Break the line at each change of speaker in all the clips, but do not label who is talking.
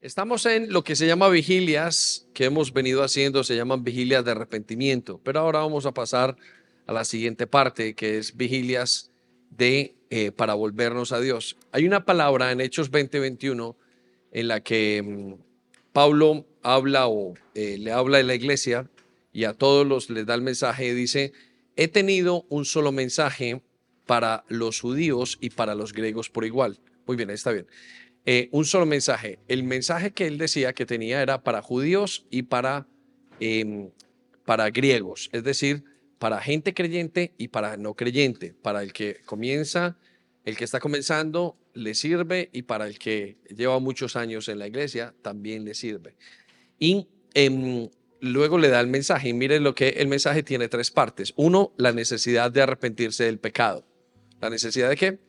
Estamos en lo que se llama vigilias, que hemos venido haciendo, se llaman vigilias de arrepentimiento, pero ahora vamos a pasar a la siguiente parte, que es vigilias de eh, para volvernos a Dios. Hay una palabra en Hechos 20:21 en la que mm, Pablo habla o eh, le habla a la iglesia y a todos los les da el mensaje, dice, he tenido un solo mensaje para los judíos y para los griegos por igual. Muy bien, está bien. Eh, un solo mensaje. El mensaje que él decía que tenía era para judíos y para, em, para griegos, es decir, para gente creyente y para no creyente. Para el que comienza, el que está comenzando, le sirve y para el que lleva muchos años en la iglesia, también le sirve. Y em, luego le da el mensaje. Y miren lo que el mensaje tiene tres partes. Uno, la necesidad de arrepentirse del pecado. ¿La necesidad de qué?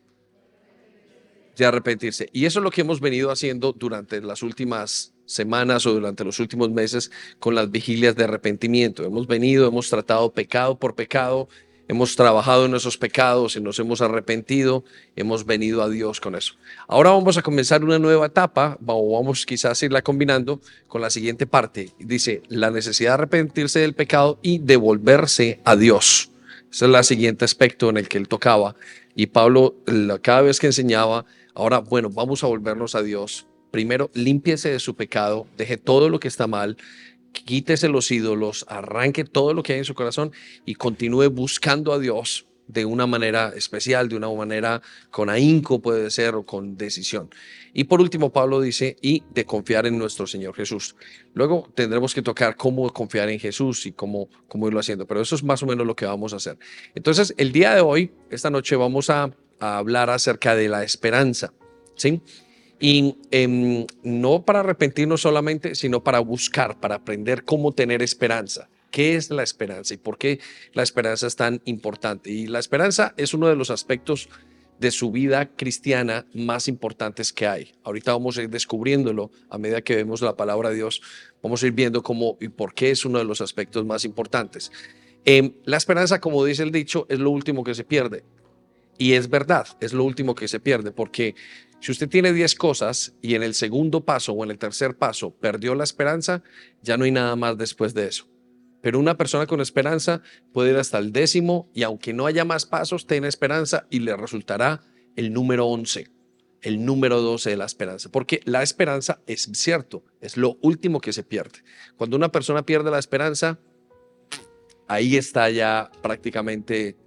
De arrepentirse. Y eso es lo que hemos venido haciendo durante las últimas semanas o durante los últimos meses con las vigilias de arrepentimiento. Hemos venido, hemos tratado pecado por pecado, hemos trabajado en esos pecados y nos hemos arrepentido, hemos venido a Dios con eso. Ahora vamos a comenzar una nueva etapa, o vamos quizás a irla combinando con la siguiente parte. Dice, la necesidad de arrepentirse del pecado y devolverse a Dios. Ese es el siguiente aspecto en el que él tocaba. Y Pablo, cada vez que enseñaba, Ahora, bueno, vamos a volvernos a Dios. Primero, límpiese de su pecado, deje todo lo que está mal, quítese los ídolos, arranque todo lo que hay en su corazón y continúe buscando a Dios de una manera especial, de una manera con ahínco puede ser o con decisión. Y por último, Pablo dice, y de confiar en nuestro Señor Jesús. Luego tendremos que tocar cómo confiar en Jesús y cómo, cómo irlo haciendo, pero eso es más o menos lo que vamos a hacer. Entonces, el día de hoy, esta noche, vamos a a hablar acerca de la esperanza, ¿sí? Y em, no para arrepentirnos solamente, sino para buscar, para aprender cómo tener esperanza. ¿Qué es la esperanza y por qué la esperanza es tan importante? Y la esperanza es uno de los aspectos de su vida cristiana más importantes que hay. Ahorita vamos a ir descubriéndolo a medida que vemos la palabra de Dios. Vamos a ir viendo cómo y por qué es uno de los aspectos más importantes. Em, la esperanza, como dice el dicho, es lo último que se pierde. Y es verdad, es lo último que se pierde, porque si usted tiene 10 cosas y en el segundo paso o en el tercer paso perdió la esperanza, ya no hay nada más después de eso. Pero una persona con esperanza puede ir hasta el décimo y aunque no haya más pasos, tiene esperanza y le resultará el número 11, el número 12 de la esperanza. Porque la esperanza es cierto, es lo último que se pierde. Cuando una persona pierde la esperanza, ahí está ya prácticamente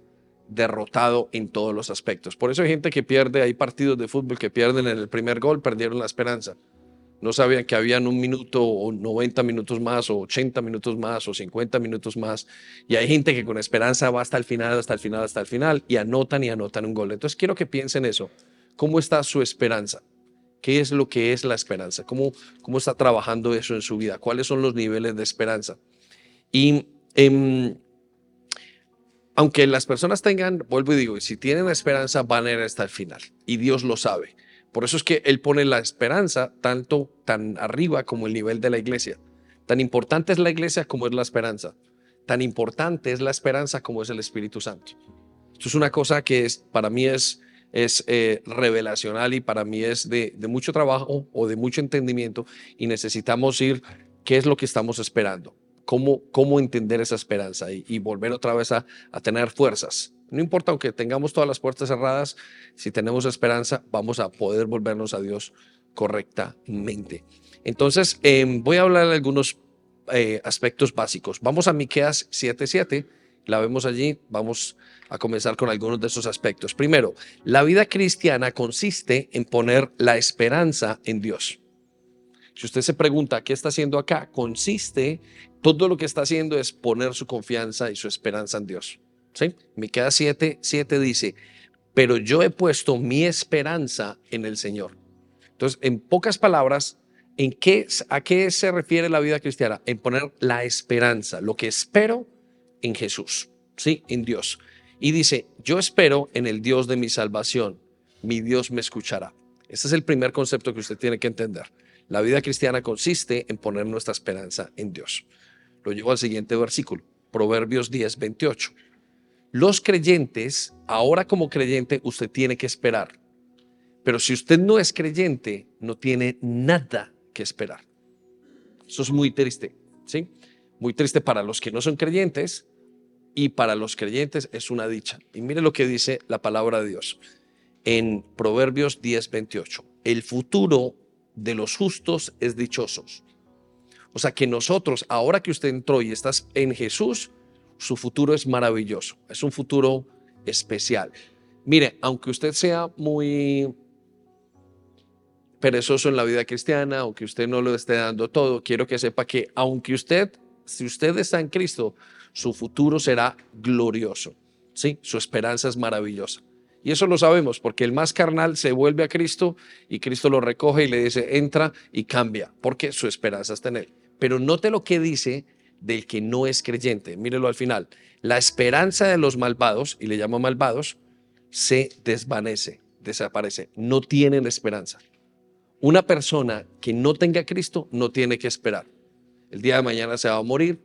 derrotado en todos los aspectos. Por eso hay gente que pierde, hay partidos de fútbol que pierden en el primer gol, perdieron la esperanza. No sabían que habían un minuto o 90 minutos más o 80 minutos más o 50 minutos más. Y hay gente que con esperanza va hasta el final, hasta el final, hasta el final y anotan y anotan un gol. Entonces quiero que piensen eso. ¿Cómo está su esperanza? ¿Qué es lo que es la esperanza? ¿Cómo, cómo está trabajando eso en su vida? ¿Cuáles son los niveles de esperanza? Y en aunque las personas tengan, vuelvo y digo, si tienen esperanza, van a ir hasta el final. Y Dios lo sabe. Por eso es que Él pone la esperanza tanto tan arriba como el nivel de la iglesia. Tan importante es la iglesia como es la esperanza. Tan importante es la esperanza como es el Espíritu Santo. Esto es una cosa que es, para mí es, es eh, revelacional y para mí es de, de mucho trabajo o de mucho entendimiento y necesitamos ir qué es lo que estamos esperando cómo, cómo entender esa esperanza y, volver otra vez a, tener fuerzas. No importa, aunque tengamos todas las puertas cerradas, si tenemos esperanza, vamos a poder volvernos a Dios correctamente. Entonces, em, voy a hablar de algunos eh, aspectos básicos. Vamos a Miqueas 7:7, la vemos allí, vamos a comenzar con algunos de esos aspectos. Primero, la vida cristiana consiste en poner la esperanza en Dios. Si usted se pregunta qué está haciendo acá, consiste, todo lo que está haciendo es poner su confianza y su esperanza en Dios. ¿Sí? Miqueas 7, 7 dice, pero yo he puesto mi esperanza en el Señor. Entonces, en pocas palabras, ¿en ¿a qué se refiere la vida cristiana? En poner la esperanza, lo que espero en Jesús, ¿sí? En Dios. Y dice, yo espero en el Dios de mi salvación, mi Dios me escuchará. Ese es el primer concepto que usted tiene que entender. La vida cristiana consiste en poner nuestra esperanza en Dios. Lo llevo al siguiente versículo, Proverbios 10, 28. Los creyentes, ahora como creyente, usted tiene que esperar. Pero si usted no es creyente, no tiene nada que esperar. Eso es muy triste, ¿sí? Muy triste para los que no son creyentes y para los creyentes es una dicha. Y mire lo que dice la palabra de Dios en Proverbios 10:28. El futuro de los justos es dichosos. O sea que nosotros, ahora que usted entró y estás en Jesús, su futuro es maravilloso. Es un futuro especial. Mire, aunque usted sea muy perezoso en la vida cristiana, aunque usted no lo esté dando todo, quiero que sepa que aunque usted, si usted está en Cristo, su futuro será glorioso. Sí, su esperanza es maravillosa. Y eso lo sabemos porque el más carnal se vuelve a Cristo y Cristo lo recoge y le dice, entra y cambia, porque su esperanza está en él. Pero note lo que dice del que no es creyente. Mírelo al final. La esperanza de los malvados, y le llamo malvados, se desvanece, desaparece. No tienen esperanza. Una persona que no tenga Cristo no tiene que esperar. El día de mañana se va a morir,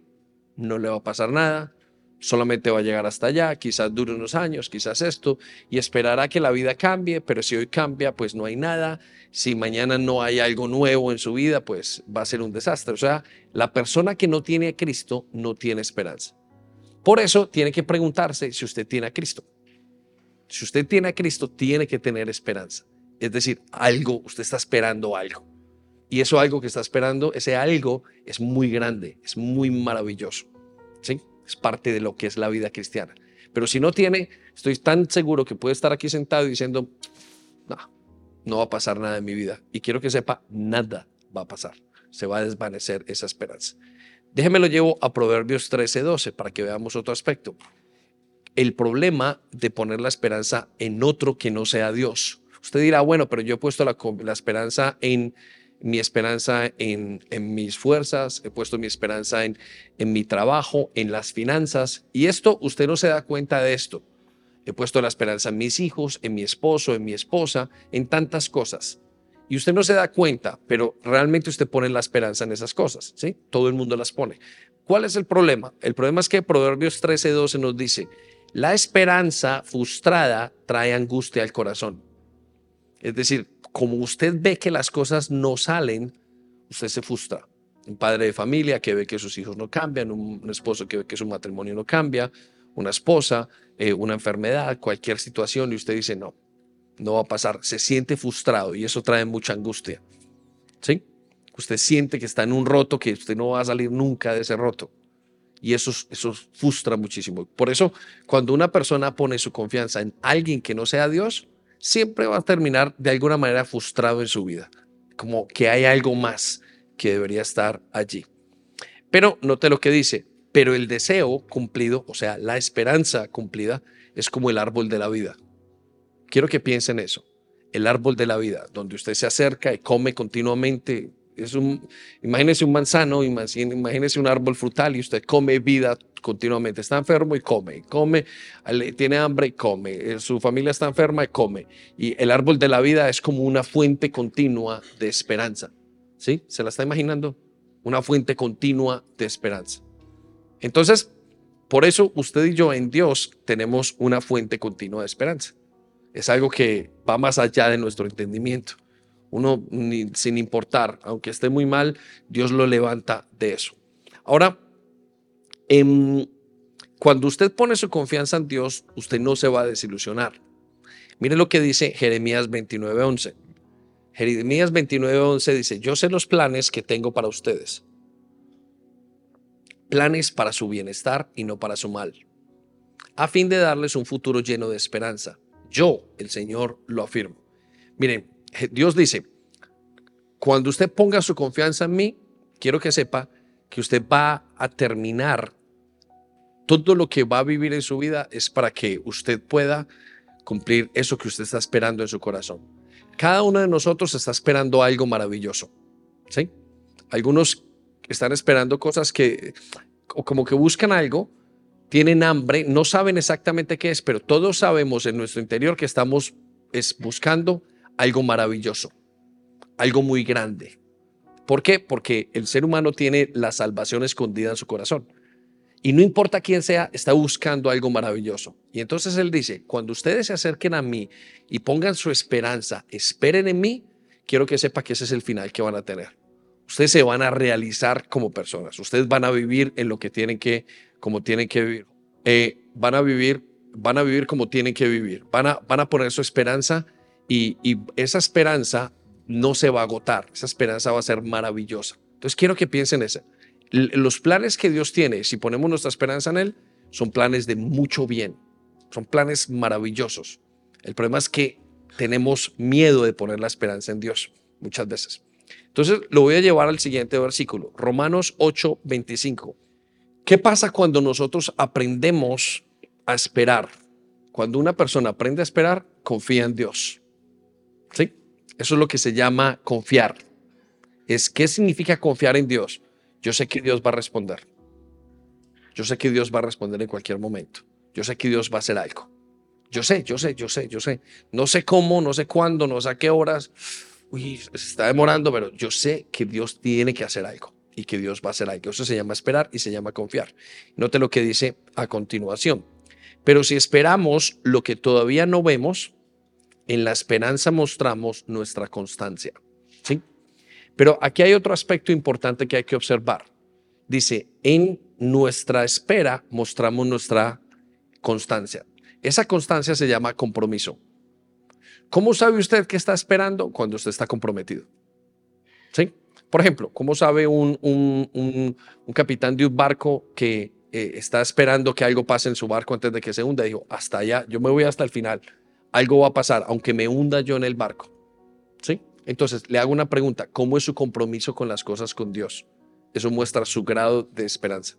no le va a pasar nada, solamente va a llegar hasta allá, quizás dure unos años, quizás esto, y esperará que la vida cambie, pero si hoy cambia, pues no hay nada, si mañana no hay algo nuevo en su vida, pues va a ser un desastre. O sea, la persona que no tiene a Cristo no tiene esperanza. Por eso tiene que preguntarse si usted tiene a Cristo. Si usted tiene a Cristo, tiene que tener esperanza. Es decir, algo, usted está esperando algo. Y eso algo que está esperando, ese algo es muy grande, es muy maravilloso. ¿sí? Es parte de lo que es la vida cristiana. Pero si no tiene, estoy tan seguro que puede estar aquí sentado diciendo, no, no va a pasar nada en mi vida. Y quiero que sepa, nada va a pasar. Se va a desvanecer esa esperanza. Déjeme lo llevo a Proverbios 13, 12 para que veamos otro aspecto. El problema de poner la esperanza en otro que no sea Dios. Usted dirá, bueno, pero yo he puesto la, la esperanza en mi esperanza en, mis fuerzas, he puesto mi esperanza en, en mi trabajo, en las finanzas. Y esto, usted no se da cuenta de esto. He puesto la esperanza en mis hijos, en mi esposo, en mi esposa, en tantas cosas. Y usted no se da cuenta, pero realmente usted pone la esperanza en esas cosas, ¿sí? Todo el mundo las pone. ¿Cuál es el problema? El problema es que Proverbios 13, 12 nos dice, la esperanza frustrada trae angustia al corazón. Es decir, como usted ve que las cosas no salen, usted se frustra. Un padre de familia que ve que sus hijos no cambian, un, esposo que ve que su matrimonio no cambia, una esposa, eh, una enfermedad, cualquier situación y usted dice, no, no va a pasar. Se siente frustrado y eso trae mucha angustia. ¿Sí? Usted siente que está en un roto, que usted no va a salir nunca de ese roto. Y eso, eso frustra muchísimo. Por eso, cuando una persona pone su confianza en alguien que no sea Dios, siempre va a terminar de alguna manera frustrado en su vida, como que hay algo más que debería estar allí. Pero note lo que dice, pero el deseo cumplido, o sea, la esperanza cumplida, es como el árbol de la vida. Quiero que piensen eso, el árbol de la vida, donde usted se acerca y come continuamente un, imagínese un manzano, imagínese un árbol frutal y usted come vida continuamente. Está enfermo y come, come, tiene hambre y come, eh, su familia está enferma y come. Y el árbol de la vida es como una fuente continua de esperanza. ¿Sí? ¿Se la está imaginando? Una fuente continua de esperanza. Entonces, por eso usted y yo en Dios tenemos una fuente continua de esperanza. Es algo que va más allá de nuestro entendimiento. Uno, sin importar, aunque esté muy mal, Dios lo levanta de eso. Ahora, em, cuando usted pone su confianza en Dios, usted no se va a desilusionar. Mire lo que dice Jeremías 29:11. Jeremías 29:11 dice, yo sé los planes que tengo para ustedes. Planes para su bienestar y no para su mal, a fin de darles un futuro lleno de esperanza. Yo, el Señor, lo afirmo. Miren, Dios dice, cuando usted ponga su confianza en mí, quiero que sepa que usted va a terminar todo lo que va a vivir en su vida es para que usted pueda cumplir eso que usted está esperando en su corazón. Cada uno de nosotros está esperando algo maravilloso. ¿sí? Algunos están esperando cosas que, o como que buscan algo, tienen hambre, no saben exactamente qué es, pero todos sabemos en nuestro interior que estamos es buscando algo maravilloso, algo muy grande. ¿Por qué? Porque el ser humano tiene la salvación escondida en su corazón. Y no importa quién sea, está buscando algo maravilloso. Y entonces él dice, cuando ustedes se acerquen a mí y pongan su esperanza, esperen en mí, quiero que sepa que ese es el final que van a tener. Ustedes se van a realizar como personas. Ustedes van a vivir en lo que tienen que, como tienen que vivir. Eh, van a vivir, van a vivir como tienen que vivir. Van a, van a poner su esperanza y, esa esperanza no se va a agotar. Esa esperanza va a ser maravillosa. Entonces quiero que piensen eso. Los planes que Dios tiene, si ponemos nuestra esperanza en Él, son planes de mucho bien. Son planes maravillosos. El problema es que tenemos miedo de poner la esperanza en Dios muchas veces. Entonces lo voy a llevar al siguiente versículo, Romanos 8, 25. ¿Qué pasa cuando nosotros aprendemos a esperar? Cuando una persona aprende a esperar, confía en Dios. Eso es lo que se llama confiar. Es qué significa confiar en Dios. Yo sé que Dios va a responder. Yo sé que Dios va a responder en cualquier momento. Yo sé que Dios va a hacer algo. Yo sé, yo sé, yo sé, yo sé. No sé cómo, no sé cuándo, no sé a qué horas, uy, se está demorando, pero yo sé que Dios tiene que hacer algo y que Dios va a hacer algo. Eso se llama esperar y se llama confiar. Note lo que dice a continuación. Pero si esperamos lo que todavía no vemos, en la esperanza mostramos nuestra constancia. ¿sí? Pero aquí hay otro aspecto importante que hay que observar. Dice, en nuestra espera mostramos nuestra constancia. Esa constancia se llama compromiso. ¿Cómo sabe usted que está esperando cuando usted está comprometido? ¿Sí? Por ejemplo, ¿cómo sabe un, un, capitán de un barco que eh, está esperando que algo pase en su barco antes de que se hunda? Dijo, hasta allá, yo me voy hasta el final. Algo va a pasar, aunque me hunda yo en el barco. ¿Sí? Entonces, le hago una pregunta. ¿Cómo es su compromiso con las cosas con Dios? Eso muestra su grado de esperanza.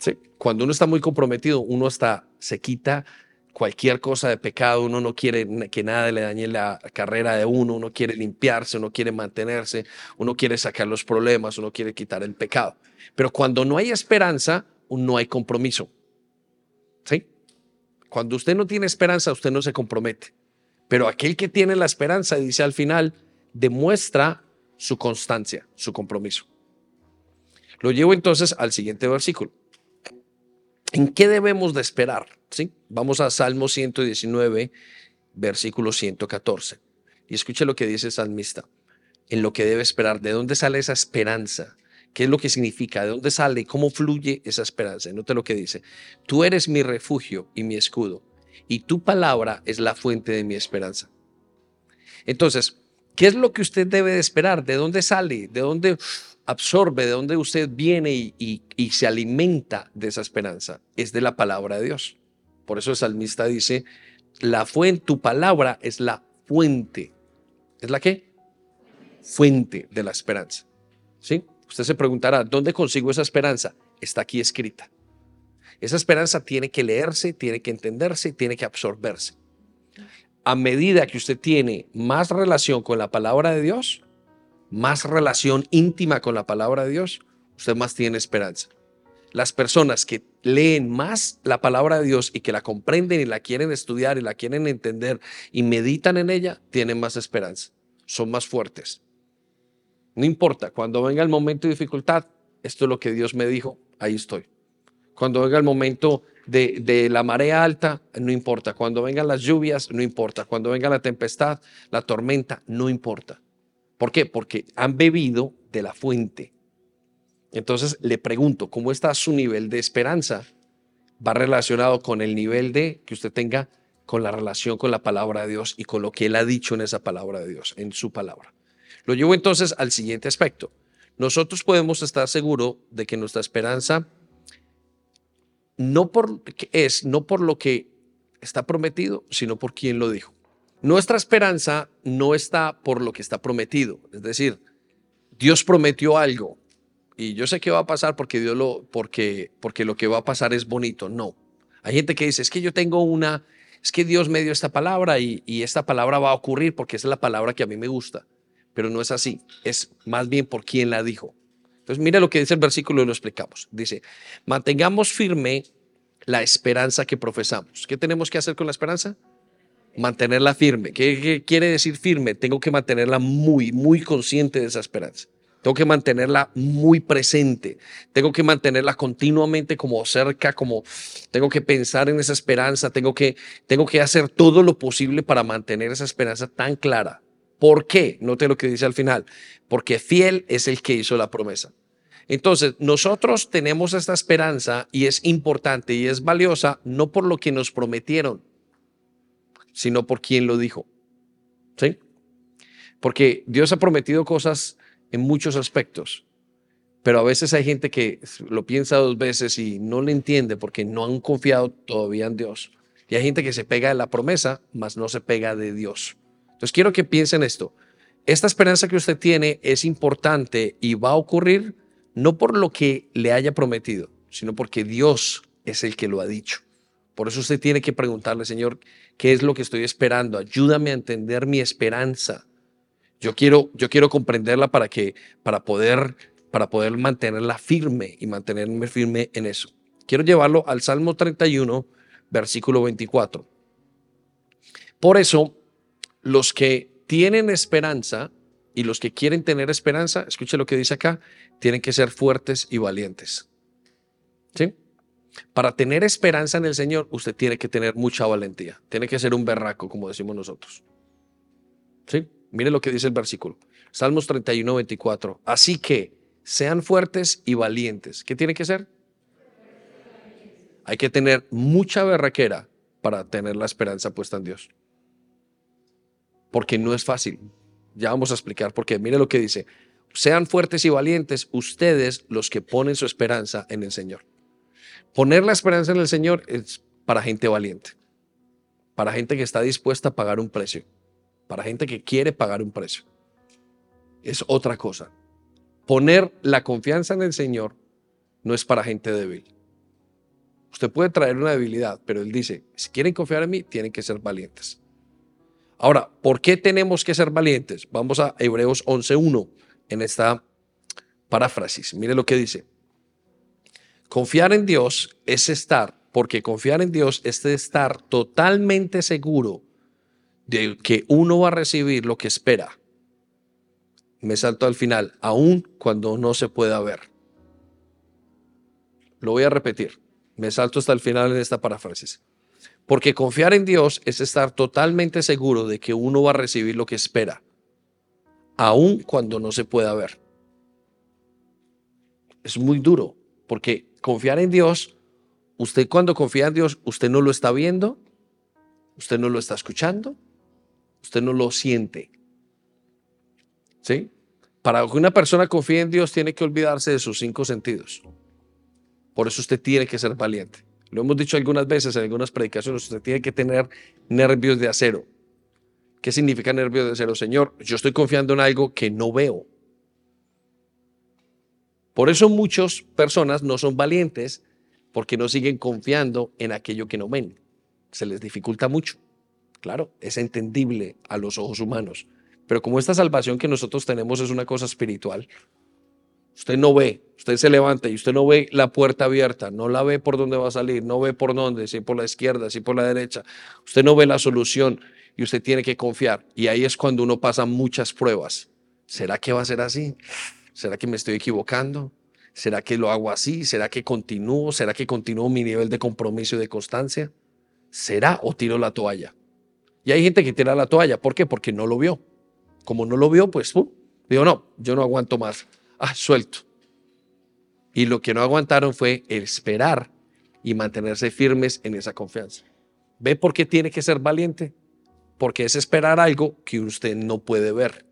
¿Sí? Cuando uno está muy comprometido, uno hasta se quita cualquier cosa de pecado, uno no quiere que nada le dañe la carrera de uno, uno quiere limpiarse, uno quiere mantenerse, uno quiere sacar los problemas, uno quiere quitar el pecado. Pero cuando no hay esperanza, no hay compromiso. ¿Sí? Cuando usted no tiene esperanza, usted no se compromete. Pero aquel que tiene la esperanza, dice al final, demuestra su constancia, su compromiso. Lo llevo entonces al siguiente versículo. ¿En qué debemos de esperar? ¿Sí? Vamos a Salmo 119, versículo 114. Y escuche lo que dice el salmista. En lo que debe esperar. ¿De dónde sale esa esperanza? ¿Qué es lo que significa? ¿De dónde sale? ¿Cómo fluye esa esperanza? Note lo que dice. Tú eres mi refugio y mi escudo, y tu palabra es la fuente de mi esperanza. Entonces, ¿qué es lo que usted debe de esperar? ¿De dónde sale? ¿De dónde absorbe, de dónde usted viene y, se alimenta de esa esperanza, es de la palabra de Dios. Por eso el salmista dice, la fuente, tu palabra es la fuente. ¿Es la qué? Fuente de la esperanza. ¿Sí? Usted se preguntará, ¿dónde consigo esa esperanza? Está aquí escrita. Esa esperanza tiene que leerse, tiene que entenderse, tiene que absorberse. A medida que usted tiene más relación con la palabra de Dios, más relación íntima con la palabra de Dios, usted más tiene esperanza. Las personas que leen más la palabra de Dios y que la comprenden y la quieren estudiar y la quieren entender y meditan en ella, tienen más esperanza, son más fuertes. No importa, cuando venga el momento de dificultad, esto es lo que Dios me dijo, ahí estoy. Cuando venga el momento de, la marea alta, no importa. Cuando vengan las lluvias, no importa. Cuando venga la tempestad, la tormenta, no importa. ¿Por qué? Porque han bebido de la fuente. Entonces le pregunto, ¿cómo está su nivel de esperanza? Va relacionado con el nivel de que usted tenga con la relación con la palabra de Dios y con lo que Él ha dicho en esa palabra de Dios, en su palabra. Lo llevo entonces al siguiente aspecto. Nosotros podemos estar seguros de que nuestra esperanza no por, es no por lo que está prometido, sino por quien lo dijo. Nuestra esperanza no está por lo que está prometido, es decir, Dios prometió algo y yo sé que va a pasar porque Dios lo porque porque lo que va a pasar es bonito, no. Hay gente que dice, es que yo tengo una es que Dios me dio esta palabra y, y esta palabra va a ocurrir porque es la palabra que a mí me gusta, pero no es así, es más bien por quien la dijo. Entonces, mira lo que dice el versículo y lo explicamos. Dice, mantengamos firme la esperanza que profesamos. ¿Qué tenemos que hacer con la esperanza? mantenerla firme. ¿Qué, quiere decir firme? Tengo que mantenerla muy, muy consciente de esa esperanza. Tengo que mantenerla muy presente. Tengo que mantenerla continuamente como cerca, como tengo que pensar en esa esperanza. Tengo que, tengo que hacer todo lo posible para mantener esa esperanza tan clara, ¿Por qué? Note lo que dice al final. Porque fiel es el que hizo la promesa. Entonces, nosotros tenemos esta esperanza y es importante y es valiosa no por lo que nos prometieron, sino por quien lo dijo. ¿Sí? Porque Dios ha prometido cosas en muchos aspectos, pero a veces hay gente que lo piensa dos veces y no le entiende porque no han confiado todavía en Dios. Y hay gente que se pega de la promesa, mas no se pega de Dios. Entonces quiero que piensen esto. Esta esperanza que usted tiene es importante y va a ocurrir no por lo que le haya prometido, sino porque Dios es el que lo ha dicho. Por eso usted tiene que preguntarle, Señor, ¿qué es lo que estoy esperando? Ayúdame a entender mi esperanza. Yo quiero, yo quiero comprenderla para que, para poder, para poder mantenerla firme y mantenerme firme en eso. Quiero llevarlo al Salmo 31, versículo 24. Por eso, los que tienen esperanza y los que quieren tener esperanza, escuche lo que dice acá, tienen que ser fuertes y valientes. ¿Sí? Para tener esperanza en el Señor, usted tiene que tener mucha valentía. Tiene que ser un berraco, como decimos nosotros. ¿Sí? Mire lo que dice el versículo. Salmos 31, 24. Así que sean fuertes y valientes. ¿Qué tiene que ser? Hay que tener mucha berraquera para tener la esperanza puesta en Dios. Porque no es fácil. Ya vamos a explicar por qué. Mire lo que dice. Sean fuertes y valientes ustedes los que ponen su esperanza en el Señor. Poner la esperanza en el Señor es para gente valiente, para gente que está dispuesta a pagar un precio, para gente que quiere pagar un precio. Es otra cosa. Poner la confianza en el Señor no es para gente débil. Usted puede traer una debilidad, pero Él dice, si quieren confiar en mí, tienen que ser valientes. Ahora, ¿por qué tenemos que ser valientes? Vamos a Hebreos 11.1 en esta paráfrasis. Mire lo que dice. Confiar en Dios es estar, porque confiar en Dios es estar totalmente seguro de que uno va a recibir lo que espera. Me salto al final, aun cuando no se pueda ver. Lo voy a repetir. Me salto hasta el final en esta paráfrasis. Porque confiar en Dios es estar totalmente seguro de que uno va a recibir lo que espera, aun cuando no se pueda ver. Es muy duro, porque confiar en Dios, usted cuando confía en Dios, usted no lo está viendo, usted no lo está escuchando, usted no lo siente. ¿Sí? Para que una persona confíe en Dios tiene que olvidarse de sus cinco sentidos. Por eso usted tiene que ser valiente. Lo hemos dicho algunas veces en algunas predicaciones, usted tiene que tener nervios de acero. ¿Qué significa nervios de acero? Señor, yo estoy confiando en algo que no veo. Por eso muchas personas no son valientes porque no siguen confiando en aquello que no ven. Se les dificulta mucho. Claro, es entendible a los ojos humanos. Pero como esta salvación que nosotros tenemos es una cosa espiritual, usted no ve, usted se levanta y usted no ve la puerta abierta, no la ve por dónde va a salir, no ve por dónde, si por la izquierda, si por la derecha. Usted no ve la solución y usted tiene que confiar. Y ahí es cuando uno pasa muchas pruebas. ¿Será que va a ser así? ¿Será que me estoy equivocando? ¿Será que lo hago así? ¿Será que continúo? ¿Será que continúo mi nivel de compromiso y de constancia? ¿Será o tiro la toalla? Y hay gente que tira la toalla. ¿Por qué? Porque no lo vio. Como no lo vio, pues digo, no, yo no aguanto más. Ah, suelto. Y lo que no aguantaron fue esperar y mantenerse firmes en esa confianza. ¿Ve por qué tiene que ser valiente? Porque es esperar algo que usted no puede ver.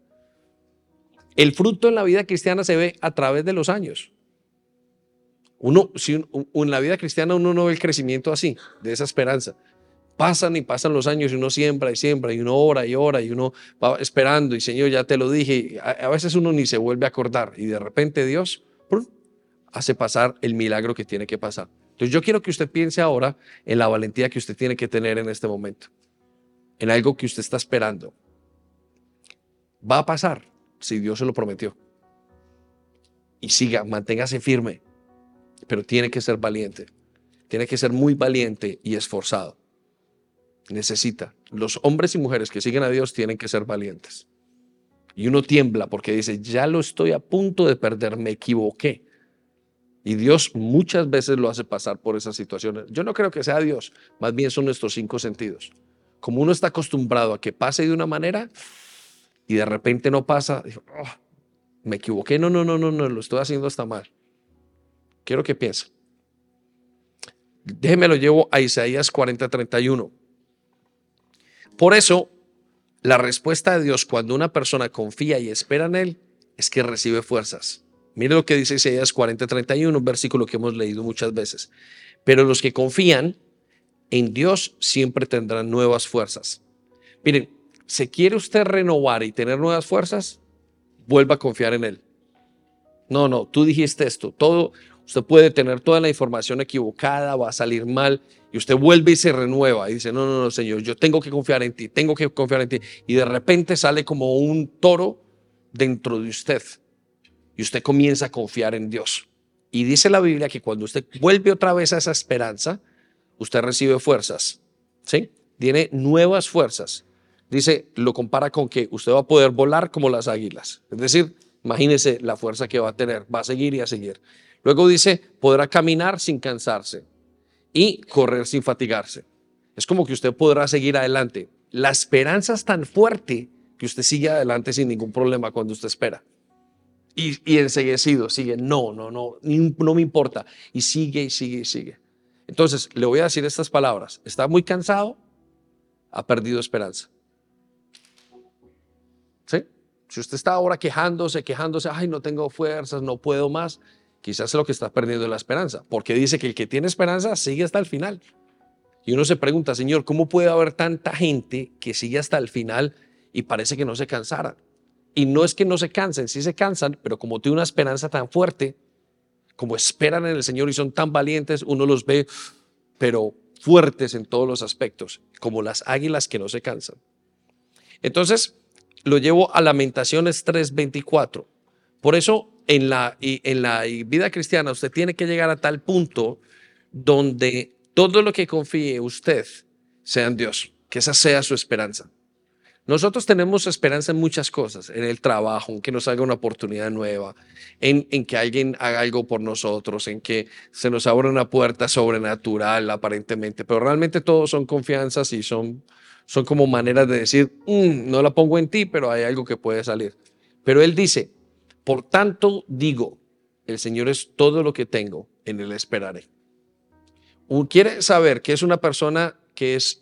El fruto en la vida cristiana se ve a través de los años. Uno, si en la vida cristiana uno no ve el crecimiento así, de esa esperanza. Pasan y pasan los años y uno siembra y siembra y uno ora y ora y uno va esperando y Señor, ya te lo dije. A, veces uno ni se vuelve a acordar y de repente Dios hace pasar el milagro que tiene que pasar. Entonces yo quiero que usted piense ahora en la valentía que usted tiene que tener en este momento, en algo que usted está esperando. Va a pasar si Dios se lo prometió. Y siga, manténgase firme, pero tiene que ser valiente. Tiene que ser muy valiente y esforzado. Necesita. Los hombres y mujeres que siguen a Dios tienen que ser valientes. Y uno tiembla porque dice, ya lo estoy a punto de perder, me equivoqué. Y Dios muchas veces lo hace pasar por esas situaciones. Yo no creo que sea Dios, más bien son nuestros cinco sentidos. Como uno está acostumbrado a que pase de una manera, y de repente no pasa, "Oh, me equivoqué, no, no, no, no, no, lo estoy haciendo hasta mal. Quiero que piense. Déjeme lo llevo a Isaías 40, 31. Por eso, la respuesta de Dios cuando una persona confía y espera en Él es que recibe fuerzas. Mire lo que dice Isaías 40, 31, un versículo que hemos leído muchas veces. Pero los que confían en Dios siempre tendrán nuevas fuerzas. Miren, ¿se quiere usted renovar y tener nuevas fuerzas? Vuelva a confiar en Él. No, no, tú dijiste esto. Todo, usted puede tener toda la información equivocada, va a salir mal, y usted vuelve y se renueva y dice, no, no, no, Señor, yo tengo que confiar en ti, tengo que confiar en ti. Y de repente sale como un toro dentro de usted y usted comienza a confiar en Dios. Y dice la Biblia que cuando usted vuelve otra vez a esa esperanza, usted recibe fuerzas, ¿sí? Tiene nuevas fuerzas. Dice, lo compara con que usted va a poder volar como las águilas. Es decir, imagínese la fuerza que va a tener, va a seguir y a seguir. Luego dice, podrá caminar sin cansarse y correr sin fatigarse. Es como que usted podrá seguir adelante. La esperanza es tan fuerte que usted sigue adelante sin ningún problema cuando usted espera. Y, y enseguecido, sigue, no, no, no, no me importa. Y sigue y sigue y sigue. Entonces, le voy a decir estas palabras. Está muy cansado, ha perdido esperanza. ¿Sí? Si usted está ahora quejándose, quejándose, ay, no tengo fuerzas, no puedo más, quizás es lo que está perdiendo la esperanza, porque dice que el que tiene esperanza sigue hasta el final. Y uno se pregunta, Señor, ¿cómo puede haber tanta gente que sigue hasta el final y parece que no se cansaran? Y no es que no se cansen, sí se cansan, pero como tiene una esperanza tan fuerte, como esperan en el Señor y son tan valientes, uno los ve, pero fuertes en todos los aspectos, como las águilas que no se cansan. Entonces, lo llevo a Lamentaciones 3:24. Por eso, en la, en la vida cristiana, usted tiene que llegar a tal punto donde todo lo que confíe usted sea en Dios, que esa sea su esperanza. Nosotros tenemos esperanza en muchas cosas, en el trabajo, en que nos haga una oportunidad nueva, en, en que alguien haga algo por nosotros, en que se nos abra una puerta sobrenatural aparentemente, pero realmente todos son confianzas y son, son como maneras de decir, "Mm, no la pongo en ti, pero hay algo que puede salir. Pero él dice, por tanto digo, el Señor es todo lo que tengo, en él esperaré. Un- ¿Quiere saber que es una persona que es,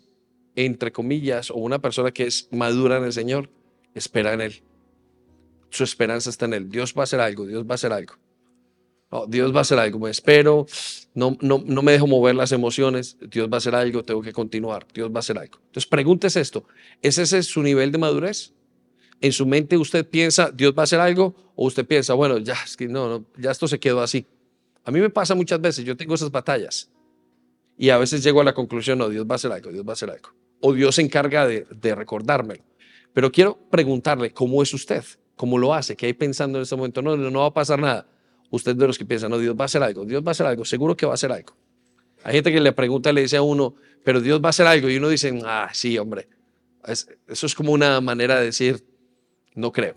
entre comillas, o una persona que es madura en el Señor? Espera en Él. Su esperanza está en Él. Dios va a hacer algo, Dios va a hacer algo. No, Dios va a hacer algo, me espero, no, no, no me dejo mover las emociones, Dios va a hacer algo, tengo que continuar, Dios va a hacer algo. Entonces pregúntese esto, ¿es ese su nivel de madurez? ¿En su mente usted piensa, Dios va a hacer algo? ¿O usted piensa, bueno, ya, es que no, ya esto se quedó así? A mí me pasa muchas veces, yo tengo esas batallas. Y a veces llego a la conclusión, no, Dios va a hacer algo, Dios va a hacer algo. O Dios se encarga de, de recordármelo. Pero quiero preguntarle, ¿cómo es usted? ¿Cómo lo hace? ¿Qué hay pensando en este momento? No, no, no va a pasar nada. Usted de los que piensan, no, Dios va a hacer algo, Dios va a hacer algo, seguro que va a hacer algo. Hay gente que le pregunta, le dice a uno, pero Dios va a hacer algo. Y uno dice, ah, sí, hombre. Es- eso es como una manera de decir, no creo.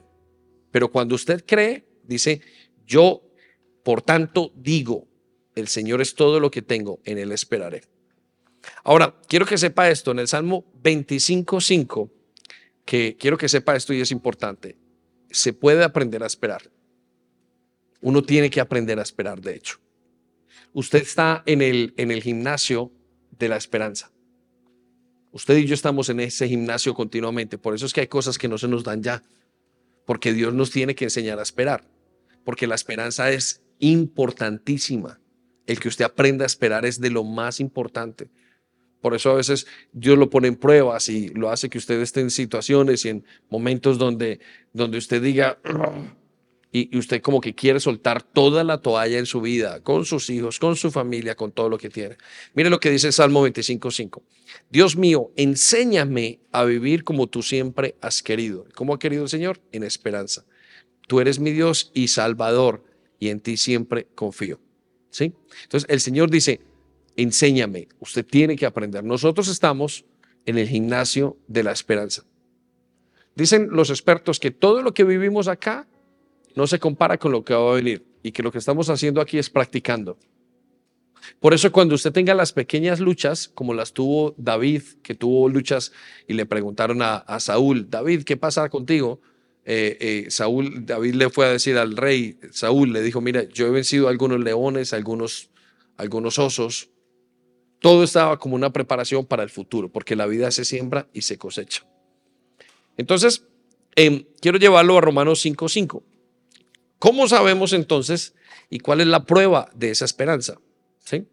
Pero cuando usted cree, dice, yo, por tanto, digo, el Señor es todo lo que tengo, en Él esperaré. Ahora, quiero que sepa esto, en el Salmo 25.5, que quiero que sepa esto y es importante, se puede aprender a esperar. Uno tiene que aprender a esperar, de hecho. Usted está en el, en el gimnasio de la esperanza. Usted y yo estamos en ese gimnasio continuamente, por eso es que hay cosas que no se nos dan ya, porque Dios nos tiene que enseñar a esperar, porque la esperanza es importantísima. El que usted aprenda a esperar es de lo más importante. Por eso a veces Dios lo pone en pruebas y lo hace que usted esté en situaciones y en momentos donde, donde usted diga, y, usted como que quiere soltar toda la toalla en su vida, con sus hijos, con su familia, con todo lo que tiene. Mire lo que dice Salmo 25.5. Dios mío, enséñame a vivir como tú siempre has querido. ¿Cómo ha querido el Señor? En esperanza. Tú eres mi Dios y Salvador y en ti siempre confío. ¿Sí? Entonces el Señor dice, enséñame, usted tiene que aprender. Nosotros estamos en el gimnasio de la esperanza. Dicen los expertos que todo lo que vivimos acá no se compara con lo que va a venir y que lo que estamos haciendo aquí es practicando. Por eso cuando usted tenga las pequeñas luchas, como las tuvo David, que tuvo luchas y le preguntaron a, Saúl, David, ¿qué pasa contigo? eh, eh, Saúl, David le fue a decir al rey, Saúl le dijo, mira, yo he vencido a algunos leones, algunos, algunos osos. Todo estaba como una preparación para el futuro, porque la vida se siembra y se cosecha. Entonces, em, quiero llevarlo a Romanos 5.5. ¿Cómo sabemos entonces y cuál es la prueba de esa esperanza? ¿Sí?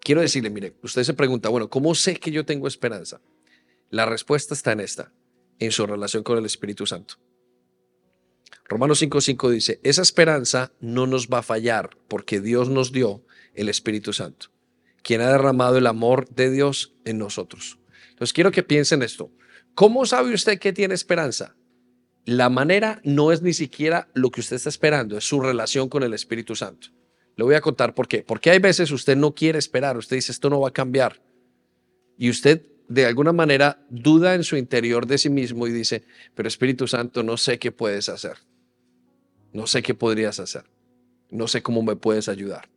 Quiero decirle, mire, usted se pregunta, bueno, ¿cómo sé que yo tengo esperanza? La respuesta está en esta en su relación con el Espíritu Santo. Romanos 5:5 dice, esa esperanza no nos va a fallar porque Dios nos dio el Espíritu Santo, quien ha derramado el amor de Dios en nosotros. Entonces quiero que piensen esto. ¿Cómo sabe usted que tiene esperanza? La manera no es ni siquiera lo que usted está esperando, es su relación con el Espíritu Santo. Le voy a contar por qué. Porque hay veces usted no quiere esperar, usted dice, esto no va a cambiar. Y usted de alguna manera duda en su interior de sí mismo y dice, pero Espíritu Santo, no sé qué puedes hacer. No sé qué podrías hacer. No sé cómo me puedes ayudar.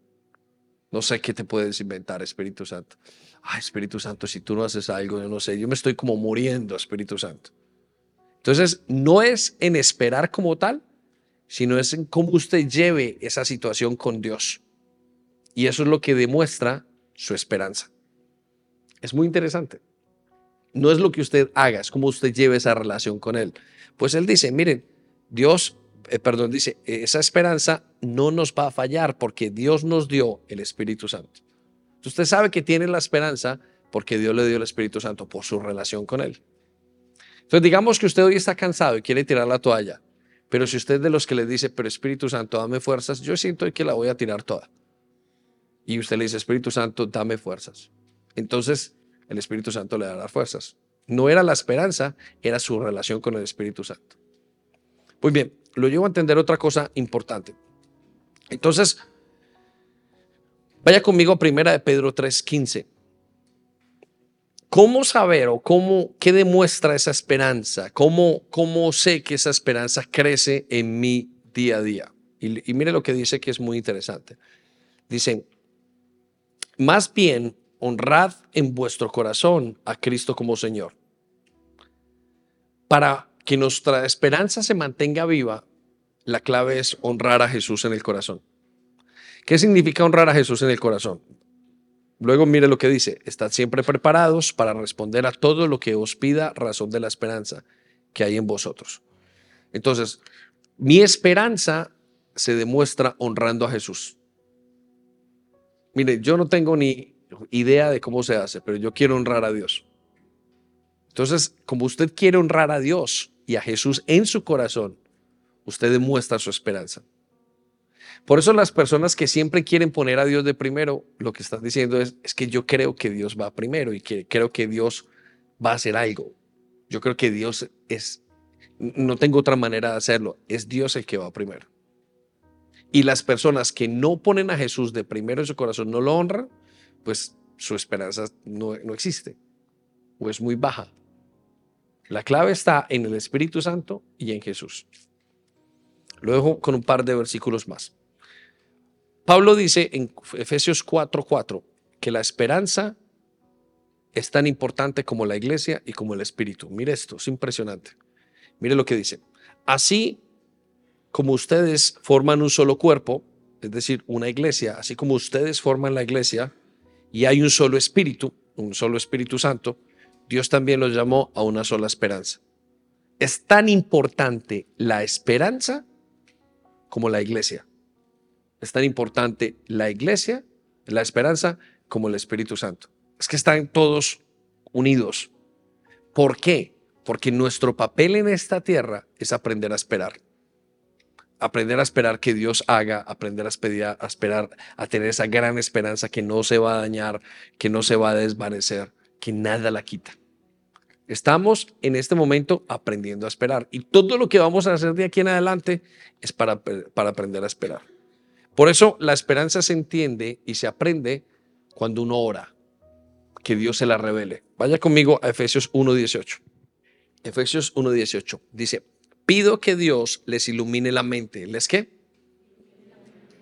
No sé qué te puedes inventar, Espíritu Santo. Ay, Espíritu Santo, si tú no haces algo, yo no sé, yo me estoy como muriendo, Espíritu Santo. Entonces, no es en esperar como tal, sino es en cómo usted lleve esa situación con Dios. Y eso es lo que demuestra su esperanza. Es muy interesante. No es lo que usted haga, es cómo usted lleve esa relación con Él. Pues Él dice, miren, Dios, eh, perdón, dice, esa esperanza no nos va a fallar porque Dios nos dio el Espíritu Santo. Usted sabe que tiene la esperanza porque Dios le dio el Espíritu Santo por su relación con Él. Entonces digamos que usted hoy está cansado y quiere tirar la toalla, pero si usted es de los que le dice, pero Espíritu Santo, dame fuerzas, yo siento que la voy a tirar toda. Y usted le dice, Espíritu Santo, dame fuerzas. Entonces el Espíritu Santo le dará fuerzas. No era la esperanza, era su relación con el Espíritu Santo. Muy bien, lo llevo a entender otra cosa importante. Entonces, vaya conmigo a primera de Pedro 3:15. ¿Cómo saber o cómo, qué demuestra esa esperanza? ¿Cómo, cómo sé que esa esperanza crece en mi día a día? Y, mire lo que dice que es muy interesante. Dicen, más bien honrad en vuestro corazón a Cristo como Señor. Para que nuestra esperanza se mantenga viva, la clave es honrar a Jesús en el corazón. ¿Qué significa honrar a Jesús en el corazón? Luego mire lo que dice, estad siempre preparados para responder a todo lo que os pida razón de la esperanza que hay en vosotros. Entonces, mi esperanza se demuestra honrando a Jesús. Mire, yo no tengo ni idea de cómo se hace, pero yo quiero honrar a Dios. Entonces, como usted quiere honrar a Dios y a Jesús en su corazón, usted demuestra su esperanza. Por eso las personas que siempre quieren poner a Dios de primero, lo que están diciendo es, es que yo creo que Dios va primero y que creo que Dios va a hacer algo. Yo creo que Dios es, no tengo otra manera de hacerlo, es Dios el que va primero. Y las personas que no ponen a Jesús de primero en su corazón, no lo honran, pues su esperanza no, existe o es muy baja. La clave está en el Espíritu Santo y en Jesús. Lo dejo con un par de versículos más. Pablo dice en Efesios 4:4 que la esperanza es tan importante como la iglesia y como el Espíritu. Mire esto, es impresionante. Mire lo que dice. Así como ustedes forman un solo cuerpo, es decir, una iglesia, así como ustedes forman la iglesia, y hay un solo Espíritu, un solo Espíritu Santo, Dios también los llamó a una sola esperanza. Es tan importante la esperanza como la iglesia. Es tan importante la iglesia, la esperanza, como el Espíritu Santo. Es que están todos unidos. ¿Por qué? Porque nuestro papel en esta tierra es aprender a esperar aprender a esperar que Dios haga, aprender a, a esperar, a tener esa gran esperanza que no se va a dañar, que no se va a desvanecer, que nada la quita. Estamos en este momento aprendiendo a esperar y todo lo que vamos a hacer de aquí en adelante es para, para aprender a esperar. Por eso la esperanza se entiende y se aprende cuando uno ora, que Dios se la revele. Vaya conmigo a Efesios 1.18. Efesios 1.18 dice, pido que Dios les ilumine la mente. ¿Les qué?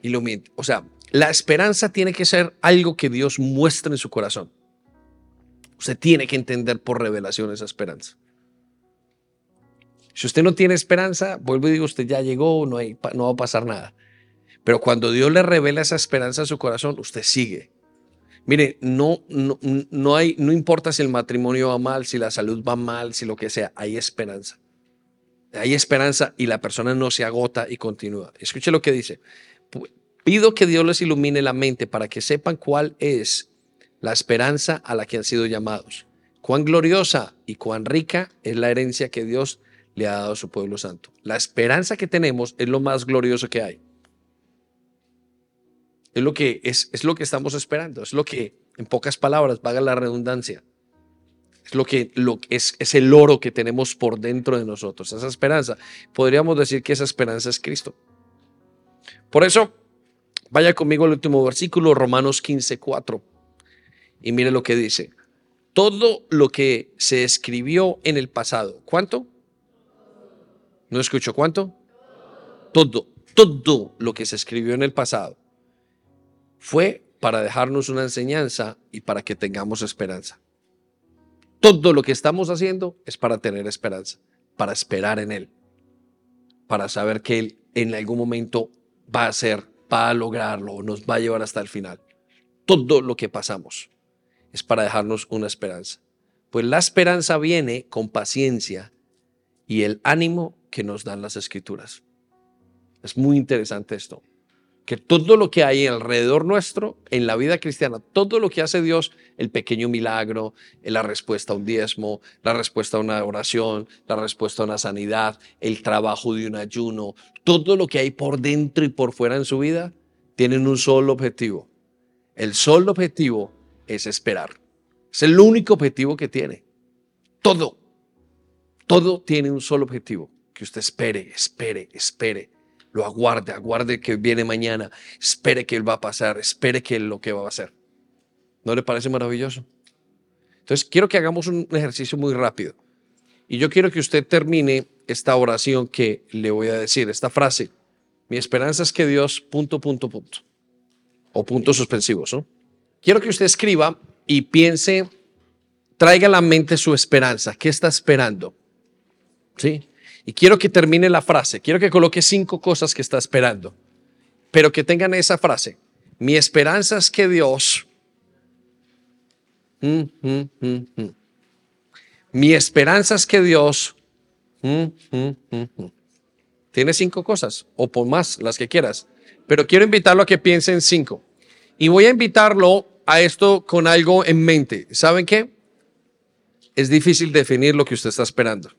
Ilumine. O sea, la esperanza tiene que ser algo que Dios muestre en su corazón. Usted tiene que entender por revelación esa esperanza. Si usted no tiene esperanza, vuelvo y digo, usted ya llegó, no, va a pasar nada. Pero cuando Dios le revela esa esperanza a su corazón, usted sigue. Mire, no, no, no, hay, no importa si el matrimonio va mal, si la salud va mal, si lo que sea, hay esperanza. Hay esperanza y la persona no se agota y continúa. Escuche lo que dice. Pido que Dios les ilumine la mente para que sepan cuál es la esperanza a la que han sido llamados. Cuán gloriosa y cuán rica es la herencia que Dios le ha dado a su pueblo santo. La esperanza que tenemos es lo más glorioso que hay. Es lo que, es, es lo que estamos esperando, es lo que, en pocas palabras, vaga la redundancia. Es lo que, lo, es, es el oro que tenemos por dentro de nosotros, esa esperanza. Podríamos decir que esa esperanza es Cristo. Por eso, vaya conmigo al último versículo, Romanos 15, 4. Y mire lo que dice. Todo lo que se escribió en el pasado. ¿Cuánto? No escucho cuánto. Todo, todo lo que se escribió en el pasado fue para dejarnos una enseñanza y para que tengamos esperanza. Todo lo que estamos haciendo es para tener esperanza, para esperar en Él, para saber que Él en algún momento va a ser, va a lograrlo, nos va a llevar hasta el final. Todo lo que pasamos es para dejarnos una esperanza. Pues la esperanza viene con paciencia y el ánimo que nos dan las escrituras. Es muy interesante esto que todo lo que hay alrededor nuestro en la vida cristiana, todo lo que hace Dios, el pequeño milagro, la respuesta a un diezmo, la respuesta a una oración, la respuesta a una sanidad, el trabajo de un ayuno, todo lo que hay por dentro y por fuera en su vida, tienen un solo objetivo. El solo objetivo es esperar. Es el único objetivo que tiene. Todo, todo tiene un solo objetivo, que usted espere, espere, espere lo aguarde, aguarde que viene mañana, espere que Él va a pasar, espere que lo que va a hacer. ¿No le parece maravilloso? Entonces, quiero que hagamos un ejercicio muy rápido. Y yo quiero que usted termine esta oración que le voy a decir, esta frase. Mi esperanza es que Dios, punto, punto, punto. O puntos suspensivos, ¿no? Quiero que usted escriba y piense, traiga a la mente su esperanza. ¿Qué está esperando? ¿Sí? Y quiero que termine la frase, quiero que coloque cinco cosas que está esperando, pero que tengan esa frase. Mi esperanza es que Dios... Mm, mm, mm, Mi esperanza es que Dios... Tiene cinco cosas, o por más, las que quieras, pero quiero invitarlo a que piense en cinco. Y voy a invitarlo a esto con algo en mente. ¿Saben qué? Es difícil definir lo que usted está esperando.